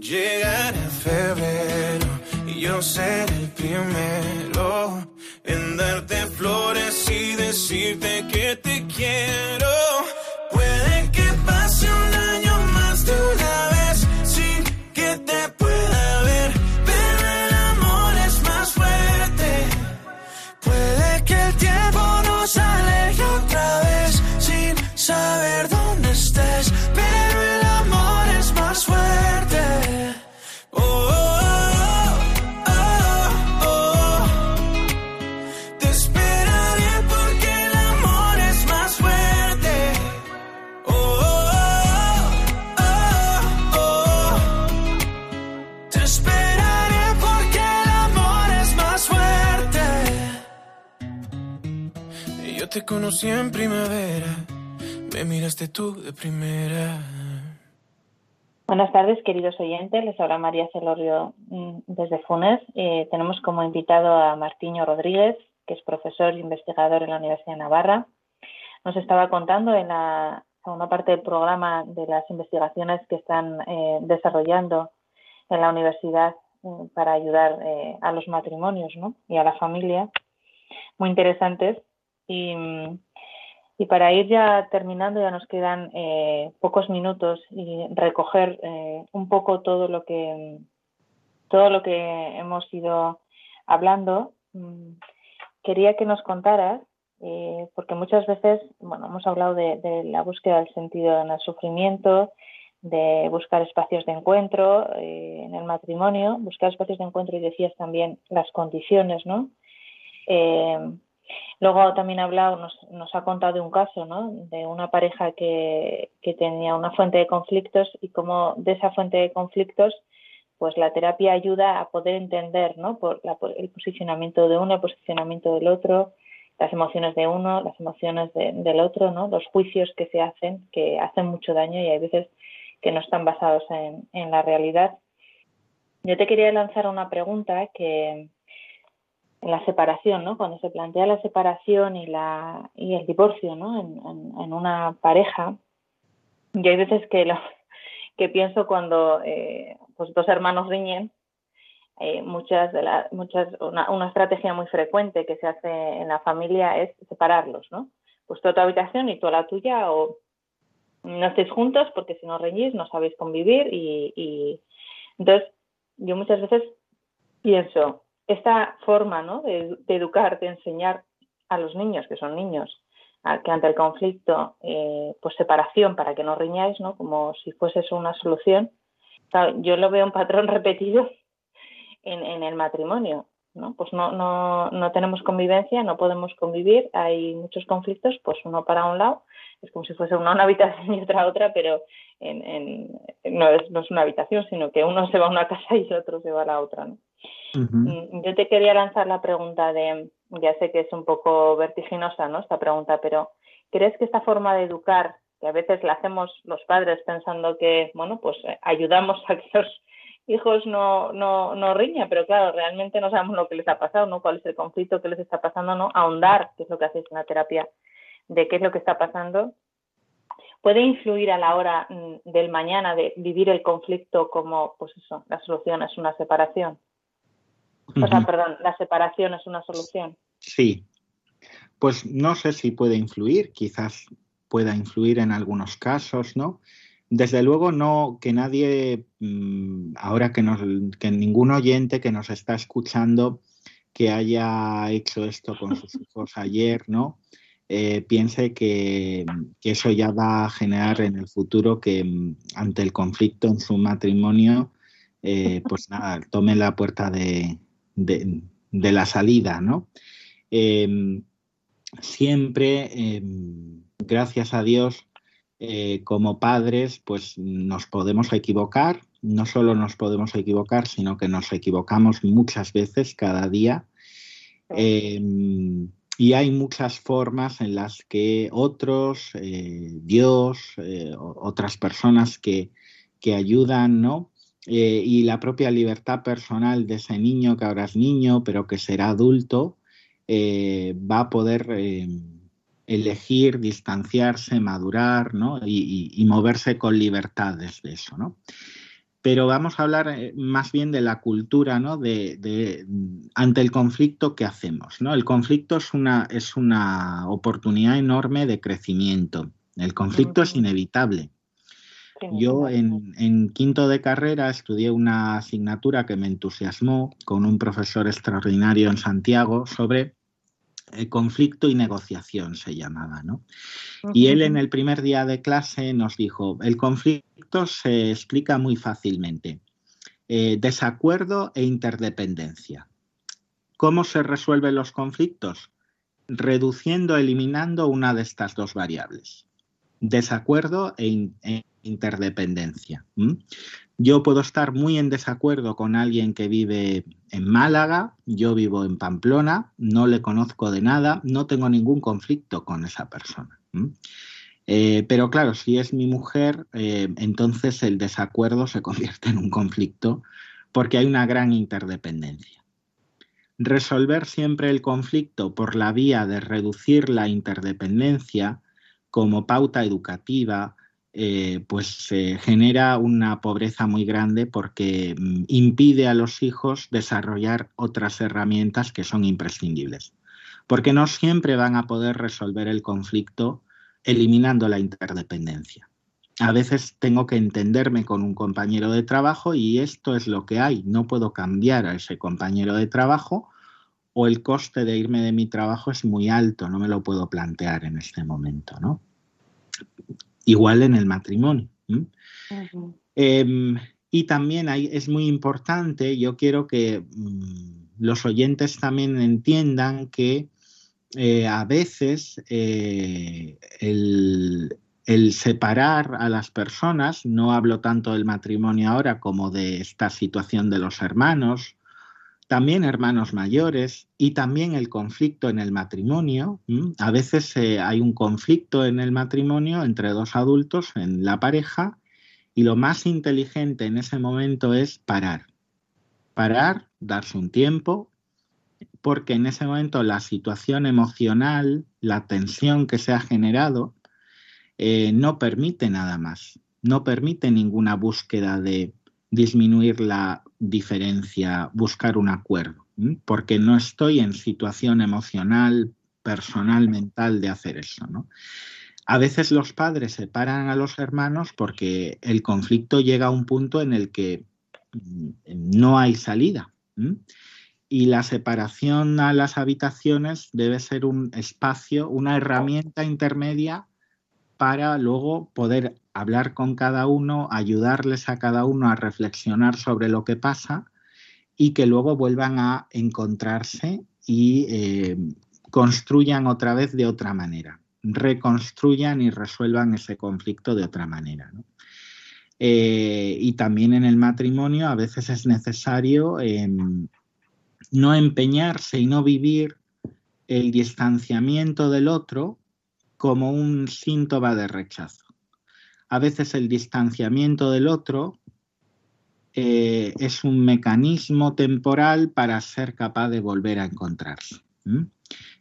Llegará febrero y yo seré el primero en darte flores y decirte que te quiero. Puede que pase un año conocí en primavera, me miraste tú de primera. Buenas tardes, queridos oyentes. Les habla María Celorio mm, desde Funes. Eh, tenemos como invitado a Martiño Rodríguez, que es profesor e investigador en la Universidad de Navarra. Nos estaba contando en la segunda parte del programa de las investigaciones que están eh, desarrollando en la universidad mm, para ayudar eh, a los matrimonios y a la familia. Muy interesantes. Y, para ir ya terminando, ya nos quedan eh, pocos minutos y recoger eh, un poco todo lo que todo lo que hemos ido hablando. Mm, quería que nos contaras, eh, porque muchas veces, bueno, hemos hablado de, la búsqueda del sentido en el sufrimiento, de buscar espacios de encuentro en el matrimonio, buscar espacios de encuentro y decías también las condiciones, ¿no? Luego también ha hablado, nos, ha contado de un caso, ¿no? De una pareja que, tenía una fuente de conflictos y como de esa fuente de conflictos, pues la terapia ayuda a poder entender, ¿no? Por, el posicionamiento de uno, el posicionamiento del otro, las emociones de uno, las emociones del otro, ¿no? Los juicios que se hacen, que hacen mucho daño y hay veces que no están basados en, en la realidad. Yo te quería lanzar una pregunta que, en la separación, ¿no? Cuando se plantea la separación y, la, y el divorcio, ¿no? En, una pareja, y hay veces [laughs] que, pienso cuando eh, pues dos hermanos riñen, eh, muchas de las muchas una, estrategia muy frecuente que se hace en la familia es separarlos, ¿no? Pues tú a tu habitación y tú a la tuya o no estéis juntos porque si no reñís no sabéis convivir y, y entonces yo muchas veces pienso esta forma ¿no? de, educar, de enseñar a los niños, que son niños, que ante el conflicto, eh, pues separación para que no riñáis, ¿no? como si fuese eso una solución, yo lo veo un patrón [laughs] repetido en, el matrimonio. ¿no? Pues no, no, no tenemos convivencia, no podemos convivir, hay muchos conflictos, pues uno para un lado, es como si fuese una, una habitación [laughs] y otra otra, pero en, no, es, no es una habitación, sino que uno se va a una casa y el otro se va a la otra. ¿no? Mm, yo te quería lanzar la pregunta de, ya sé que es un poco vertiginosa, ¿no? Esta pregunta, pero ¿crees que esta forma de educar, que a veces la hacemos los padres pensando que, bueno, pues eh, ayudamos a que los hijos no, no, no riñan, pero claro, realmente no sabemos lo que les ha pasado, ¿no? Cuál es el conflicto que les está pasando, ¿no? Ahondar, que es lo que hacéis en la terapia, de qué es lo que está pasando, puede influir a la hora mm, del mañana de vivir el conflicto como, pues eso, la solución es una separación. O sea, perdón, la separación es una solución. Sí. Pues no sé si puede influir, quizás pueda influir en algunos casos, ¿no? Desde luego no que nadie, mm, ahora que, nos, que ningún oyente que nos está escuchando que haya hecho esto con sus [laughs] hijos ayer, ¿no? Eh, piense que, eso ya va a generar en el futuro que mm, ante el conflicto en su matrimonio, eh, pues nada, tome la puerta de, de, la salida, ¿no? Em, siempre, em, gracias a Dios, eh, como padres, pues nos podemos equivocar, no solo nos podemos equivocar, sino que nos equivocamos muchas veces cada día. Em, y hay muchas formas en las que otros, eh, Dios, eh, otras personas que, que ayudan, ¿no? Eh, y la propia libertad personal de ese niño que ahora es niño, pero que será adulto, eh, va a poder eh, elegir, distanciarse, madurar ¿no? y, moverse con libertad desde eso. ¿no? Pero vamos a hablar más bien de la cultura, ¿no? De, ante el conflicto que hacemos. ¿no? El conflicto es una, es una oportunidad enorme de crecimiento. El conflicto es inevitable. Yo en, quinto de carrera estudié una asignatura que me entusiasmó con un profesor extraordinario en Santiago sobre el conflicto y negociación se llamaba, ¿no? Y él en el primer día de clase nos dijo, el conflicto se explica muy fácilmente, eh, desacuerdo e interdependencia. ¿Cómo se resuelven los conflictos? Reduciendo, eliminando una de estas dos variables desacuerdo e, e interdependencia. Yo puedo estar muy en desacuerdo con alguien que vive en Málaga, yo vivo en Pamplona, no le conozco de nada, no tengo ningún conflicto con esa persona. Eh, pero claro, si es mi mujer, eh, entonces el desacuerdo se convierte en un conflicto porque hay una gran interdependencia. Resolver siempre el conflicto por la vía de reducir la interdependencia como pauta educativa, eh, pues genera una pobreza muy grande porque mm, impide a los hijos desarrollar otras herramientas que son imprescindibles. Porque no siempre van a poder resolver el conflicto eliminando la interdependencia. A veces tengo que entenderme con un compañero de trabajo y esto es lo que hay. No puedo cambiar a ese compañero de trabajo o el coste de irme de mi trabajo es muy alto, no me lo puedo plantear en este momento, ¿no? Igual en el matrimonio. Em, y también es muy importante, yo quiero que mm, los oyentes también entiendan que eh, a veces eh, el, el, separar a las personas, no hablo tanto del matrimonio ahora como de esta situación de los hermanos, también hermanos mayores y también el conflicto en el matrimonio. A veces eh, hay un conflicto en el matrimonio entre dos adultos, en la pareja, y lo más inteligente en ese momento es parar. Parar, darse un tiempo, porque en ese momento la situación emocional, la tensión que se ha generado, eh, no permite nada más, no permite ninguna búsqueda de disminuir la diferencia, buscar un acuerdo, porque no estoy en situación emocional, personal, mental de hacer eso. A veces los padres separan a los hermanos porque el conflicto llega a un punto en el que mm, no hay salida. Y la separación a las habitaciones debe ser un espacio, una herramienta intermedia para luego poder hablar con cada uno, ayudarles a cada uno a reflexionar sobre lo que pasa y que luego vuelvan a encontrarse y eh, construyan otra vez de otra manera, reconstruyan y resuelvan ese conflicto de otra manera. Eh, y también en el matrimonio a veces es necesario em, no empeñarse y no vivir el distanciamiento del otro como un síntoma de rechazo. A veces el distanciamiento del otro eh, es un mecanismo temporal para ser capaz de volver a encontrarse.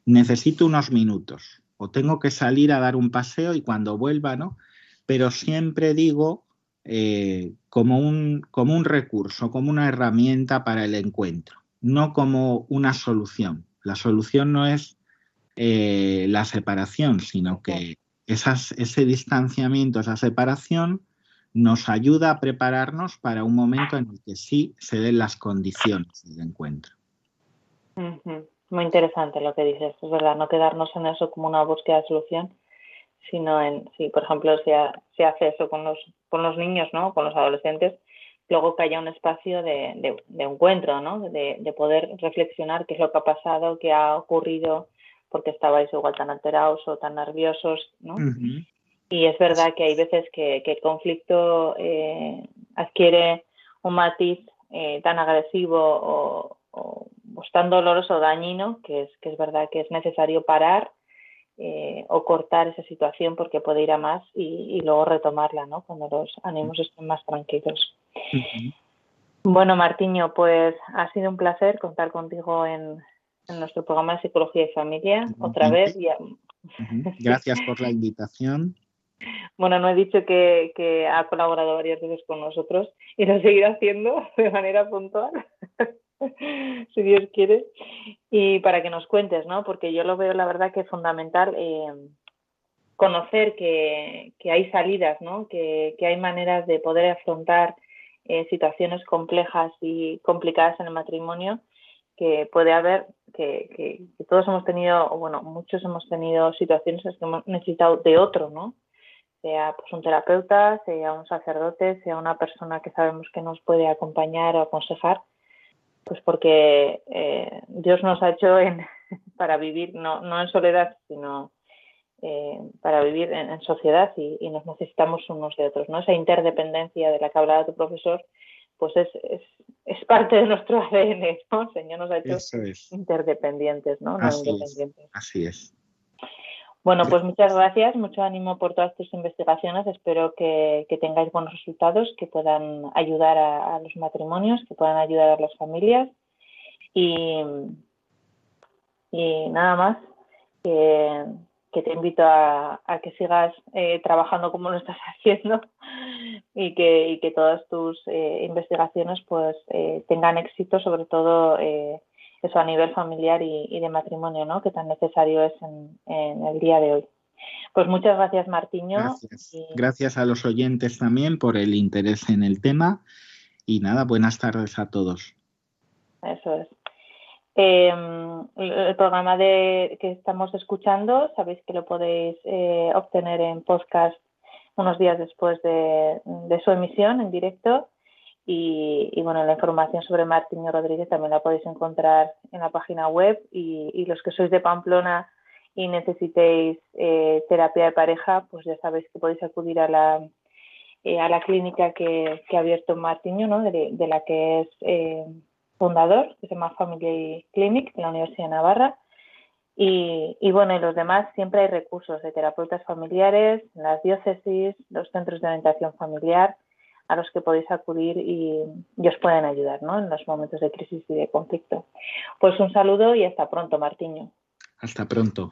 Necesito unos minutos o tengo que salir a dar un paseo y cuando vuelva, ¿no? Pero siempre digo eh, como, un, como un recurso, como una herramienta para el encuentro, no como una solución. La solución no es eh, la separación, sino que ese distanciamiento, esa separación, nos ayuda a prepararnos para un momento en el que sí se den las condiciones del encuentro. Muy interesante lo que dices, es verdad, no quedarnos en eso como una búsqueda de solución, sino en, si por ejemplo se, hace eso con los, con los niños, ¿no? con los adolescentes, luego que haya un espacio de, encuentro, ¿no? de, de, poder reflexionar qué es lo que ha pasado, qué ha ocurrido, porque estabais igual tan alterados o tan nerviosos, ¿no? Y es verdad que hay veces que, el conflicto eh, adquiere un matiz eh, tan agresivo o, tan doloroso o dañino que es, que es verdad que es necesario parar eh, o cortar esa situación porque puede ir a más y, luego retomarla, ¿no? Cuando los ánimos estén más tranquilos. Bueno, Martiño, pues ha sido un placer contar contigo en, en nuestro programa de Psicología y Familia. Otra vez. Gracias por la invitación. [laughs] Bueno, no he dicho que, ha colaborado varias veces con nosotros y lo seguirá haciendo [laughs] de manera puntual, [laughs] si Dios quiere. Y para que nos cuentes, ¿no? Porque yo lo veo, la verdad, que es fundamental eh, conocer que, hay salidas, ¿no? Que, hay maneras de poder afrontar eh, situaciones complejas y complicadas en el matrimonio que puede haber, que, todos hemos tenido, o bueno, muchos hemos tenido situaciones en que hemos necesitado de otro, ¿no? Sea pues un terapeuta, sea un sacerdote, sea una persona que sabemos que nos puede acompañar o aconsejar, pues porque eh, Dios nos ha hecho en, [laughs] para vivir no, no en soledad, sino eh, para vivir en, sociedad y, y, nos necesitamos unos de otros, ¿no? Esa interdependencia de la que hablaba tu profesor, pues es, es, es, parte de nuestro [laughs] ADN, ¿no? El Señor nos ha hecho interdependientes, ¿no? Así, independientes. Es. Así es. Bueno, pues muchas gracias, mucho ánimo por todas tus investigaciones. Espero que, que tengáis buenos resultados, que puedan ayudar a, los matrimonios, que puedan ayudar a las familias. Y, y nada más, que, que te invito a, que sigas eh, trabajando como lo estás [laughs] haciendo y que, y que todas tus eh, investigaciones pues eh, tengan éxito, sobre todo eso a nivel familiar y, de matrimonio, ¿no? que tan necesario es en, el día de hoy. Pues muchas gracias, Martiño. Gracias. gracias a los oyentes también por el interés en el tema. Y nada, buenas tardes a todos. Eso es. Eh, el programa de, que estamos escuchando, sabéis que lo podéis eh, obtener en podcast unos días después de, su emisión en directo. Y, bueno, la información sobre Martiño Rodríguez también la podéis encontrar en la página web. Y, los que sois de Pamplona y necesitéis eh, terapia de pareja, pues ya sabéis que podéis acudir a la, a la clínica que, ha abierto Martiño, ¿no? de, la que es fundador, que se llama Family Clinic de la Universidad de Navarra. Y, bueno, y los demás siempre hay recursos de terapeutas familiares, las diócesis, los centros de orientación familiar a los que podéis acudir y, y os pueden ayudar ¿no? en los momentos de crisis y de conflicto. Pues un saludo y hasta pronto, Martiño. Hasta pronto.